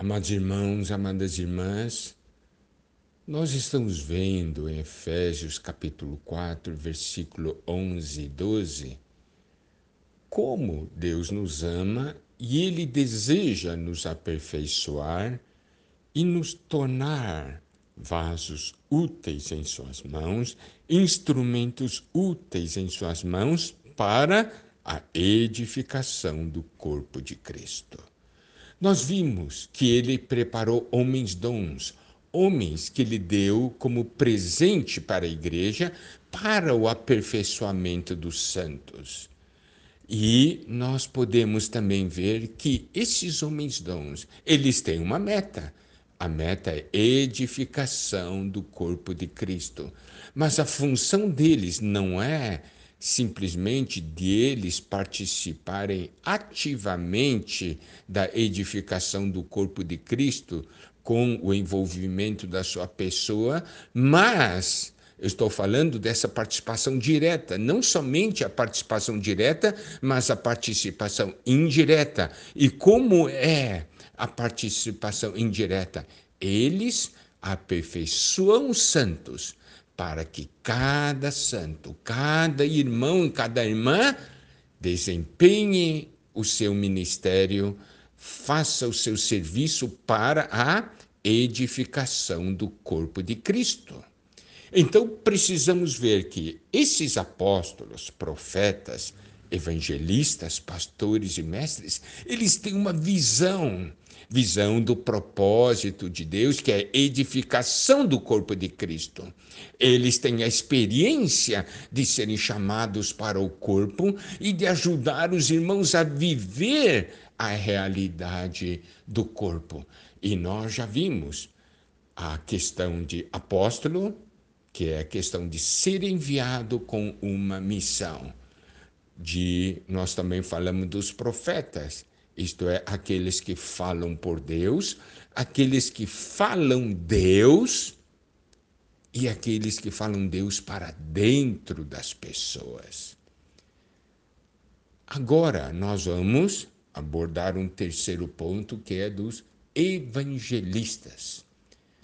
Amados irmãos, amadas irmãs, nós estamos vendo em Efésios capítulo 4, versículo 11 e 12, como Deus nos ama e Ele deseja nos aperfeiçoar e nos tornar vasos úteis em Suas mãos, instrumentos úteis em Suas mãos para a edificação do corpo de Cristo. Nós vimos que ele preparou homens dons, homens que ele deu como presente para a igreja para o aperfeiçoamento dos santos. E nós podemos também ver que esses homens dons, eles têm uma meta. A meta é edificação do corpo de Cristo. Mas a função deles não é simplesmente de eles participarem ativamente da edificação do corpo de Cristo com o envolvimento da sua pessoa, mas eu estou falando dessa participação direta, não somente a participação direta, mas a participação indireta. E como é a participação indireta? Eles aperfeiçoam os santos para que cada santo, cada irmão e cada irmã desempenhe o seu ministério, faça o seu serviço para a edificação do corpo de Cristo. Então precisamos ver que esses apóstolos, profetas, evangelistas, pastores e mestres, eles têm uma visão visão do propósito de Deus, que é edificação do corpo de Cristo. Eles têm a experiência de serem chamados para o corpo e de ajudar os irmãos a viver a realidade do corpo. E nós já vimos a questão de apóstolo, que é a questão de ser enviado com uma missão. De nós também falamos dos profetas, isto é, aqueles que falam por Deus, aqueles que falam Deus e aqueles que falam Deus para dentro das pessoas. Agora nós vamos abordar um terceiro ponto que é dos evangelistas.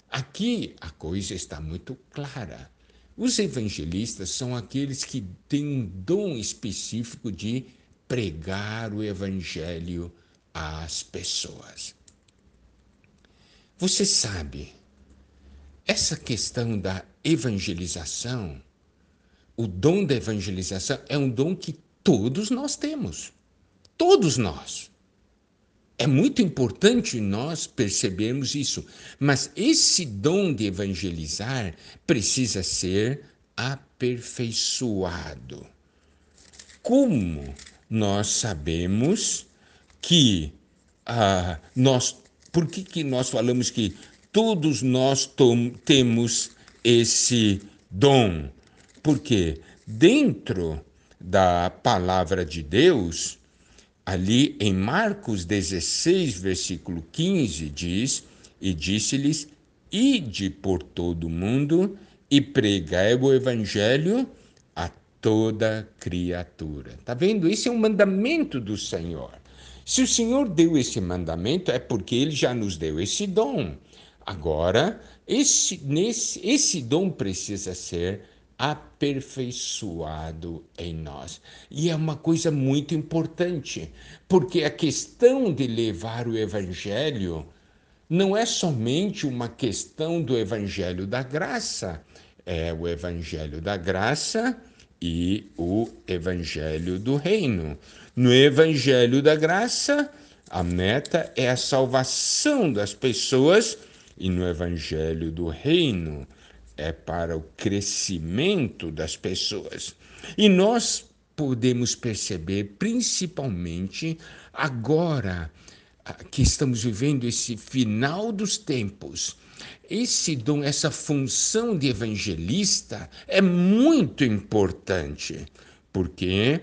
Aqui a coisa está muito clara. Os evangelistas são aqueles que têm um dom específico de pregar o evangelho às pessoas. Você sabe, essa questão da evangelização, o dom da evangelização é um dom que todos nós temos. Todos nós. É muito importante nós percebermos isso, mas esse dom de evangelizar precisa ser aperfeiçoado. Como nós sabemos que ah, nós, por que, que nós falamos que todos nós temos esse dom? Porque dentro da palavra de Deus, ali em Marcos 16, versículo 15, diz: E disse-lhes: Ide por todo o mundo e pregai o evangelho a toda criatura. Está vendo? Esse é um mandamento do Senhor. Se o Senhor deu esse mandamento, é porque ele já nos deu esse dom. Agora, esse, nesse, esse dom precisa ser aperfeiçoado em nós. E é uma coisa muito importante, porque a questão de levar o evangelho não é somente uma questão do evangelho da graça, é o evangelho da graça e o evangelho do reino. No Evangelho da Graça, a meta é a salvação das pessoas, e no Evangelho do Reino é para o crescimento das pessoas. E nós podemos perceber, principalmente agora que estamos vivendo esse final dos tempos, esse dom, essa função de evangelista é muito importante, porque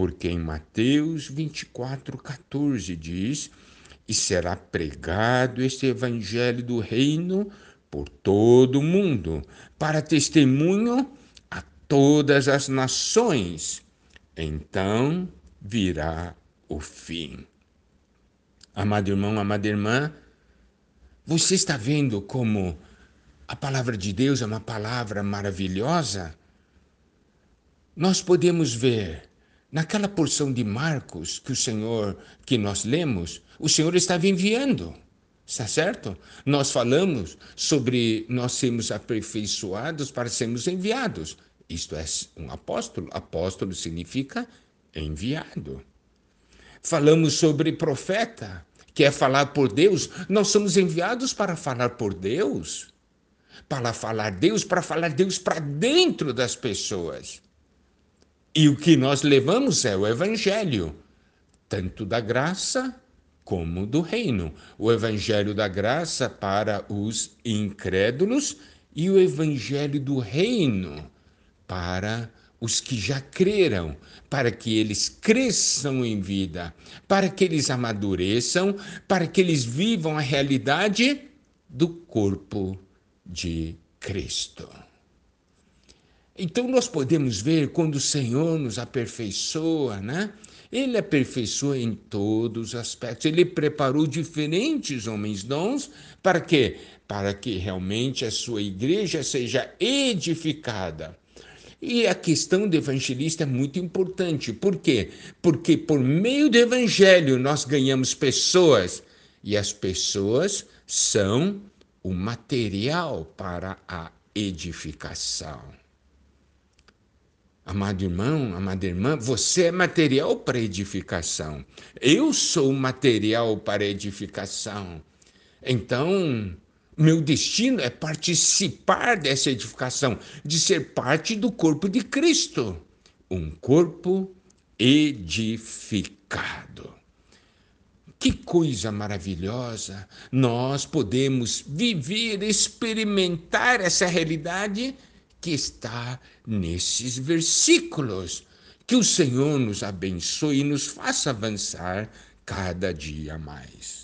porque em Mateus 24, 14 diz: E será pregado este evangelho do reino por todo o mundo, para testemunho a todas as nações. Então virá o fim. Amado irmão, amada irmã, Você está vendo como a palavra de Deus é uma palavra maravilhosa? Nós podemos ver naquela porção de Marcos que o Senhor, que nós lemos, o Senhor estava enviando. Está certo? Nós falamos sobre nós sermos aperfeiçoados para sermos enviados. Isto é um apóstolo. Apóstolo significa enviado. Falamos sobre profeta, que é falar por Deus. Nós somos enviados para falar por Deus. Para falar Deus, para falar Deus para dentro das pessoas. E o que nós levamos é o Evangelho, tanto da graça como do reino. O Evangelho da graça para os incrédulos e o Evangelho do reino para os que já creram, para que eles cresçam em vida, para que eles amadureçam, para que eles vivam a realidade do corpo de Cristo. Então nós podemos ver quando o Senhor nos aperfeiçoa, né? Ele aperfeiçoa em todos os aspectos. Ele preparou diferentes homens dons para quê? Para que realmente a sua igreja seja edificada. E a questão do evangelista é muito importante. Por quê? Porque por meio do evangelho nós ganhamos pessoas e as pessoas são o material para a edificação. Amado irmão, amada irmã, você é material para edificação. Eu sou material para edificação. Então, meu destino é participar dessa edificação, de ser parte do corpo de Cristo. Um corpo edificado. Que coisa maravilhosa! Nós podemos viver, experimentar essa realidade que está nesses versículos. Que o Senhor nos abençoe e nos faça avançar cada dia mais.